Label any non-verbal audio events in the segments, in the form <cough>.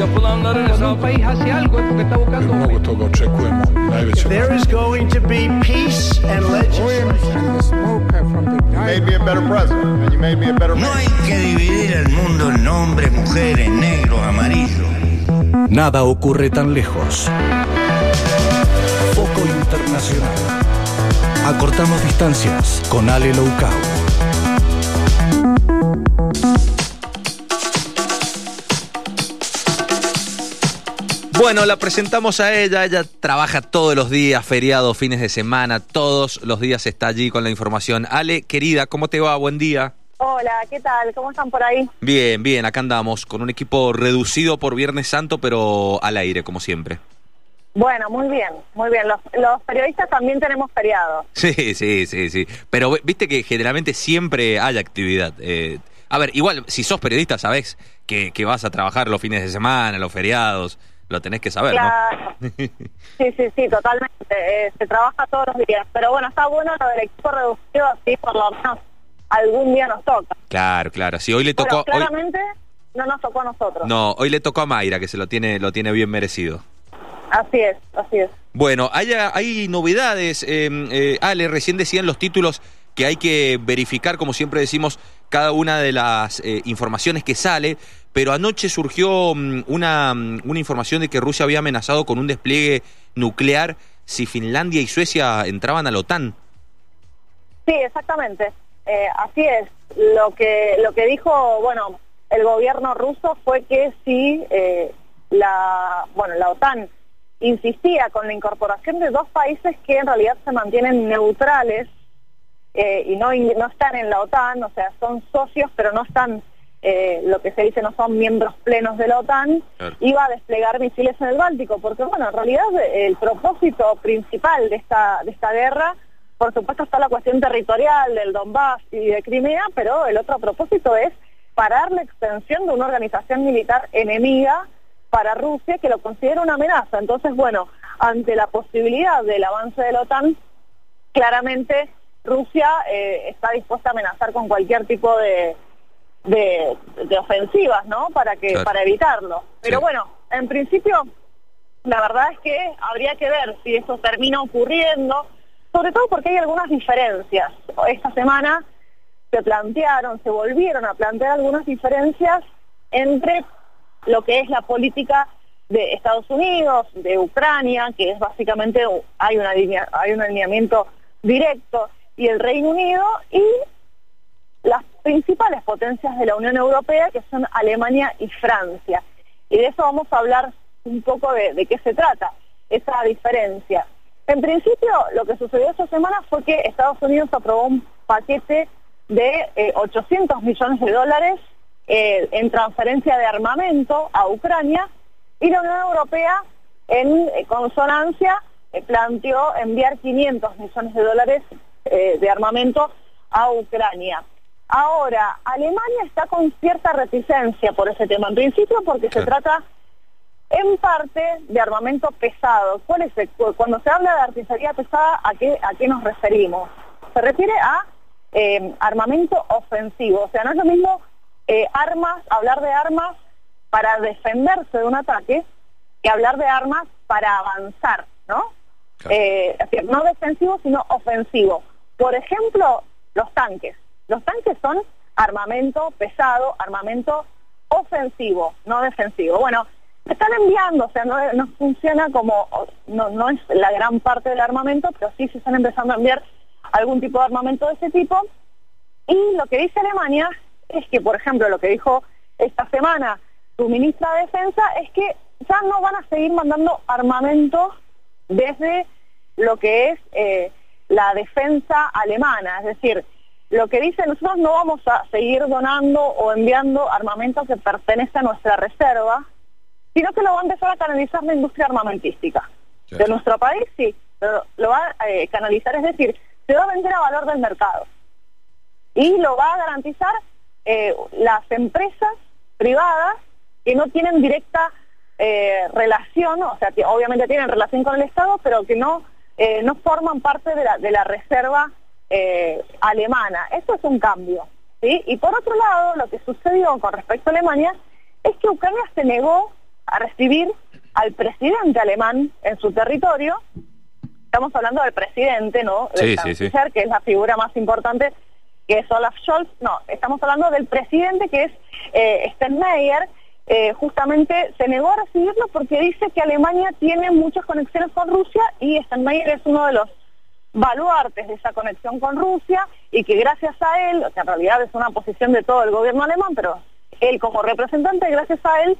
yapılanların hesabı. toga očekujemo. Najveće There is going to be peace and legislation. You made me a better president, and you made me a better No hay que dividir el mundo en hombres, mujeres, negros, amarillos. Nada ocurre tan lejos. Foco Internacional. Acortamos distancias con Ale Loucao. Bueno, la presentamos a ella, ella trabaja todos los días, feriados, fines de semana, todos los días está allí con la información. Ale, querida, ¿cómo te va? Buen día. Hola, ¿qué tal? ¿Cómo están por ahí? Bien, bien, acá andamos con un equipo reducido por Viernes Santo, pero al aire, como siempre. Bueno, muy bien, muy bien. Los, los periodistas también tenemos feriados. Sí, sí, sí, sí. Pero viste que generalmente siempre hay actividad. Eh, a ver, igual, si sos periodista, sabés que, que vas a trabajar los fines de semana, los feriados, lo tenés que saber, Claro. ¿no? <laughs> Sí, sí, sí, totalmente. Eh, se trabaja todos los días. Pero bueno, está bueno lo del equipo reducido, así por lo menos algún día nos toca. claro, claro. Sí, hoy le tocó. Hoy- claramente no nos tocó a nosotros. no, hoy le tocó a Mayra, que se lo tiene, lo tiene bien merecido. Así es, así es. Bueno, hay, hay novedades. eh, eh, Ale, recién decían los títulos que hay que verificar, como siempre decimos, cada una de las eh, informaciones que sale. Pero anoche surgió mm, una, mm, una información de que Rusia había amenazado con un despliegue nuclear si Finlandia y Suecia entraban a la OTAN. Sí, exactamente. Eh, así es. Lo que lo que dijo, bueno, el gobierno ruso fue que si eh, la, bueno, la OTAN insistía con la incorporación de dos países que en realidad se mantienen neutrales eh, y no no están en la OTAN, o sea, son socios pero no están eh, lo que se dice no son miembros plenos de la OTAN, Claro. iba a desplegar misiles en el Báltico, porque bueno, en realidad eh, el propósito principal de esta de esta guerra por supuesto está la cuestión territorial del Donbass y de Crimea, pero el otro propósito es parar la extensión de una organización militar enemiga para Rusia que lo considera una amenaza. Entonces, bueno, ante la posibilidad del avance de la OTAN, claramente Rusia eh, está dispuesta a amenazar con cualquier tipo de, de, de ofensivas, ¿no? Para que Claro. para evitarlo. Pero Sí. bueno, en principio la verdad es que habría que ver si eso termina ocurriendo, sobre todo porque hay algunas diferencias. Esta semana se plantearon, se volvieron a plantear algunas diferencias entre lo que es la política de Estados Unidos, de Ucrania, que es básicamente una hay un alineamiento directo, y el Reino Unido y las principales potencias de la Unión Europea, que son Alemania y Francia. Y de eso vamos a hablar un poco de, qué se trata, esa diferencia. En principio, lo que sucedió esta semana fue que Estados Unidos aprobó un paquete de eh, 800 millones de dólares eh, en transferencia de armamento a Ucrania y la Unión Europea, en eh, consonancia, eh, planteó enviar 500 millones de dólares eh, de armamento a Ucrania. Ahora, Alemania está con cierta reticencia por ese tema, en principio porque se trata en parte de armamento pesado. ¿Cuál es el- cuando se habla de artillería pesada, ¿a qué, a qué nos referimos? Se refiere a eh, armamento ofensivo, o sea, no es lo mismo eh, armas, hablar de armas para defenderse de un ataque que hablar de armas para avanzar, ¿no? Claro. Eh, es decir, no defensivo, sino ofensivo. Por ejemplo, los tanques. Los tanques son armamento pesado, armamento ofensivo, no defensivo. Bueno, están enviando, o sea, no, no funciona como, no, no es la gran parte del armamento, pero sí se están empezando a enviar algún tipo de armamento de ese tipo. Y lo que dice Alemania es que, por ejemplo, lo que dijo esta semana su ministra de Defensa es que ya no van a seguir mandando armamento desde lo que es eh, la defensa alemana. Es decir, lo que dice nosotros no vamos a seguir donando o enviando armamento que pertenece a nuestra reserva, sino que lo va a empezar a canalizar la industria armamentística. De nuestro país sí, pero lo va a eh, canalizar, es decir, se va a vender a valor del mercado y lo va a garantizar eh, las empresas privadas que no tienen directa eh, relación, o sea, que obviamente tienen relación con el Estado, pero que no, eh, no forman parte de la, de la reserva eh, alemana. Eso es un cambio. ¿sí? Y por otro lado, lo que sucedió con respecto a Alemania es que Ucrania se negó a recibir al presidente alemán en su territorio. Estamos hablando del presidente, ¿no? Del Sí, sí, que es la figura más importante, que es Olaf Scholz. No, estamos hablando del presidente que es eh, Steinmeier. Eh, justamente se negó a recibirlo porque dice que Alemania tiene muchas conexiones con Rusia y Steinmeier es uno de los baluartes de esa conexión con Rusia y que gracias a él, o sea, en realidad es una posición de todo el gobierno alemán, pero él como representante, gracias a él,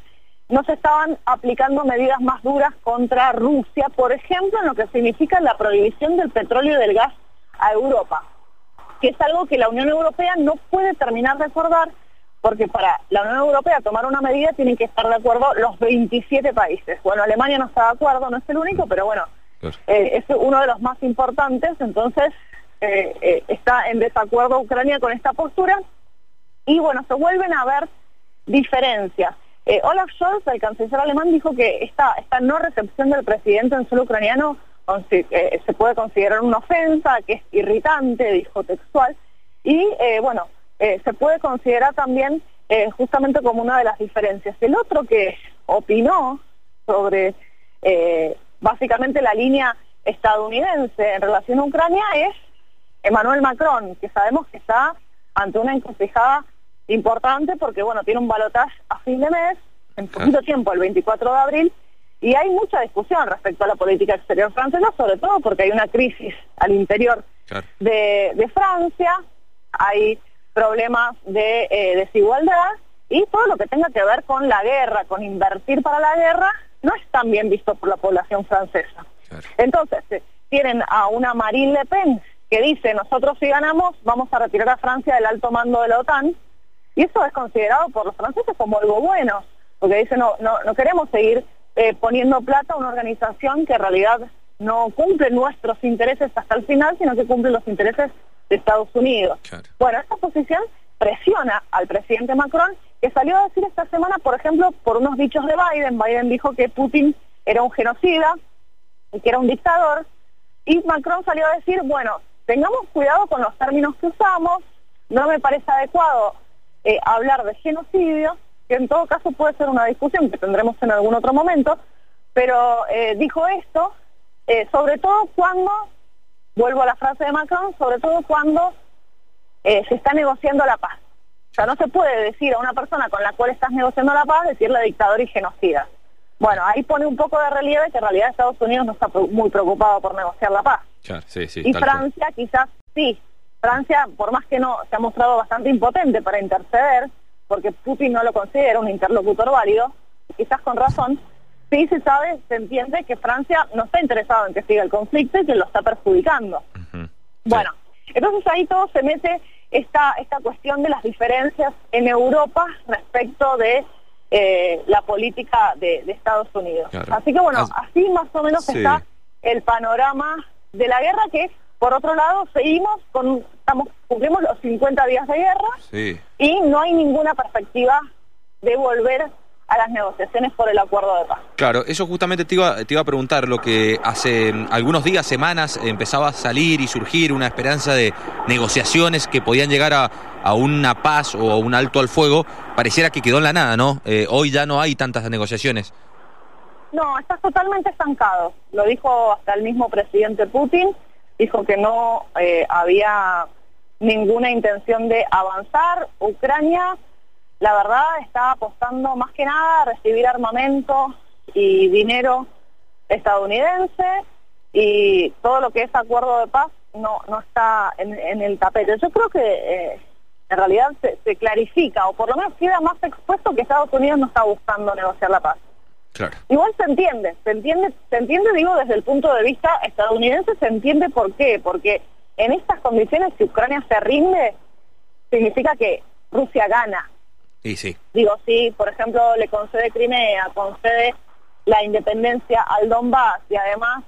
no se estaban aplicando medidas más duras contra Rusia, por ejemplo, en lo que significa la prohibición del petróleo y del gas a Europa, que es algo que la Unión Europea no puede terminar de acordar, porque para la Unión Europea tomar una medida tienen que estar de acuerdo los 27 países. Bueno, Alemania no está de acuerdo, no es el único, pero bueno, Claro. eh, es uno de los más importantes, entonces eh, eh, está en desacuerdo Ucrania con esta postura y bueno, se vuelven a ver diferencias. Olaf Scholz, el canciller alemán, dijo que esta, esta no recepción del presidente en suelo ucraniano se puede considerar una ofensa, que es irritante, dijo textual, y bueno, eh, se puede considerar también eh, justamente como una de las diferencias. El otro que opinó sobre eh, básicamente la línea estadounidense en relación a Ucrania es Emmanuel Macron, que sabemos que está ante una encrucijada importante porque, bueno, tiene un balotaje a fin de mes, en poquito tiempo, el 24 de abril, y hay mucha discusión respecto a la política exterior francesa, sobre todo porque hay una crisis al interior Claro. de, de Francia, hay problemas de eh, desigualdad y todo lo que tenga que ver con la guerra, con invertir para la guerra, no es tan bien visto por la población francesa. Claro. Entonces, eh, tienen a una Marine Le Pen que dice, nosotros si ganamos vamos a retirar a Francia del alto mando de la OTAN, y eso es considerado por los franceses como algo bueno, porque dicen, no, no, no queremos seguir eh, poniendo plata a una organización que en realidad no cumple nuestros intereses hasta el final, sino que cumple los intereses de Estados Unidos. Claro. Bueno, esta posición presiona al presidente Macron, que salió a decir esta semana, por ejemplo, por unos dichos de Biden, Biden dijo que Putin era un genocida y que era un dictador, y Macron salió a decir, bueno, tengamos cuidado con los términos que usamos, no me parece adecuado eh, hablar de genocidio, que en todo caso puede ser una discusión que tendremos en algún otro momento, pero eh, dijo esto, eh, sobre todo cuando, vuelvo a la frase de Macron, sobre todo cuando eh, se está negociando la paz. O sea, no se puede decir a una persona con la cual estás negociando la paz, decirle dictador y genocida. Bueno, ahí pone un poco de relieve que en realidad Estados Unidos no está muy preocupado por negociar la paz. Claro, sí, sí. Y cual. Francia quizás sí. Francia, por más que no, se ha mostrado bastante impotente para interceder, porque Putin no lo considera un interlocutor válido, quizás con razón, sí se sabe, se entiende que Francia no está interesado en que siga el conflicto y que lo está perjudicando. Bueno, entonces ahí todo se mete esta, esta cuestión de las diferencias en Europa respecto de eh, la política de, de Estados Unidos. Claro. Así que bueno, As- así más o menos Sí. está el panorama de la guerra que, por otro lado, seguimos con, estamos, cumplimos los 50 días de guerra Sí. y no hay ninguna perspectiva de volver a las negociaciones por el acuerdo de paz. Claro, eso justamente te iba, te iba a preguntar, lo que hace mm, algunos días, semanas, empezaba a salir y surgir una esperanza de negociaciones que podían llegar a, a una paz o a un alto al fuego, pareciera que quedó en la nada, ¿no? Eh, hoy ya no hay tantas negociaciones. No, estás totalmente estancado. Lo dijo hasta el mismo presidente Putin. Dijo que no eh, había ninguna intención de avanzar. Ucrania, la verdad, está apostando más que nada a recibir armamento y dinero estadounidense y todo lo que es acuerdo de paz no, no está en, en el tapete. Yo creo que eh, en realidad se, se clarifica o por lo menos queda más expuesto que Estados Unidos no está buscando negociar la paz. Claro. Igual se entiende, se entiende, se entiende, digo, desde el punto de vista estadounidense, se entiende por qué, porque en estas condiciones, si Ucrania se rinde, significa que Rusia gana. Y sí. Digo, si, por ejemplo, le concede Crimea, concede la independencia al Donbass y además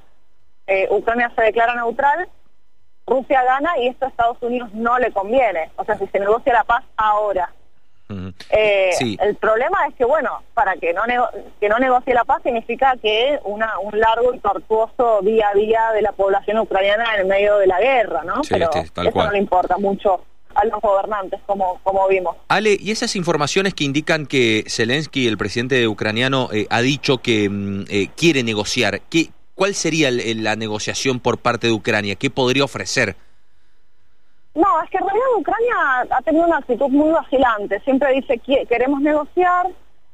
eh, Ucrania se declara neutral, Rusia gana y esto a Estados Unidos no le conviene. O sea, si se negocia la paz ahora. Eh, Sí. El problema es que, bueno, para que no, nego- que no negocie la paz significa que una, un largo y tortuoso día a día de la población ucraniana en el medio de la guerra, ¿no? Sí, Pero sí, eso cual. no le importa mucho a los gobernantes, como, como vimos. Ale, ¿y esas informaciones que indican que Zelensky, el presidente ucraniano, eh, ha dicho que mm, eh, quiere negociar? ¿qué, ¿Cuál sería la negociación por parte de Ucrania? ¿Qué podría ofrecer? No, es que en realidad Ucrania ha tenido una actitud muy vacilante. Siempre dice que queremos negociar,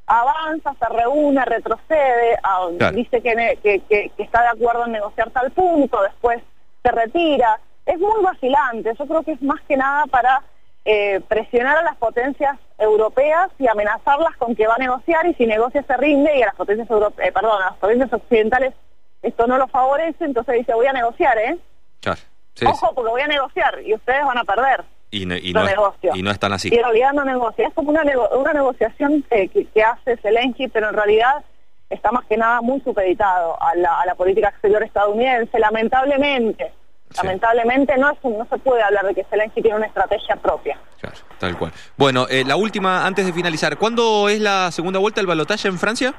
avanza, se reúne, retrocede, a- Claro. dice que- que- que está de acuerdo en negociar tal punto, después se retira. Es muy vacilante. Yo creo que es más que nada para eh, presionar a las potencias europeas y amenazarlas con que va a negociar y si negocia se rinde y a las potencias europe- eh, perdón, a las potencias occidentales esto no lo favorece, entonces dice voy a negociar, ¿eh? Claro. Sí, Ojo, porque voy a negociar y ustedes van a perder. Y, no, y, no no es, negocio. y no es tan así. Y en realidad no negocia. Es como una, nego- una negociación que, que- que hace Zelensky, pero en realidad está más que nada muy supeditado a la, a la política exterior estadounidense. Lamentablemente, Sí. lamentablemente no, es un- no se puede hablar de que Zelensky tiene una estrategia propia. Claro, tal cual. Bueno, eh, la última, antes de finalizar, ¿cuándo es la segunda vuelta del balotaje en Francia?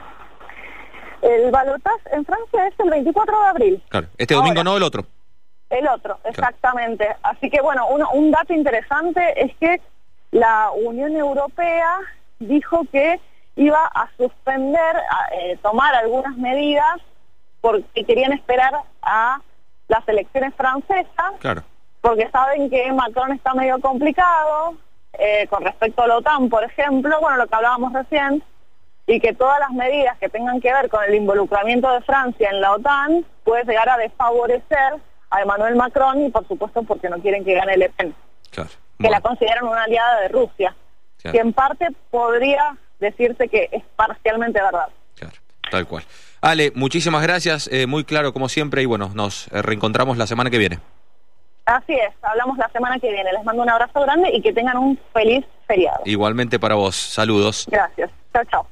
El balotaje en Francia es el 24 de abril. Claro. Este domingo Ahora. no, el otro. El otro, exactamente. Así que bueno, uno- un dato interesante es que la Unión Europea dijo que iba a suspender, a, eh, tomar algunas medidas porque querían esperar a las elecciones francesas, Claro. porque saben que Macron está medio complicado eh, con respecto a la OTAN, por ejemplo, bueno, lo que hablábamos recién, y que todas las medidas que tengan que ver con el involucramiento de Francia en la OTAN puede llegar a desfavorecer a Emmanuel Macron y por supuesto porque no quieren que gane Le Pen, Claro. que la consideran una aliada de Rusia, Claro. que en parte podría decirse que es parcialmente verdad. claro, tal cual. Ale, muchísimas gracias, eh, muy claro como siempre y bueno, nos eh, reencontramos la semana que viene. Así es, hablamos la semana que viene. Les mando un abrazo grande y que tengan un feliz feriado. Igualmente para vos, saludos. Gracias. Chao, chao.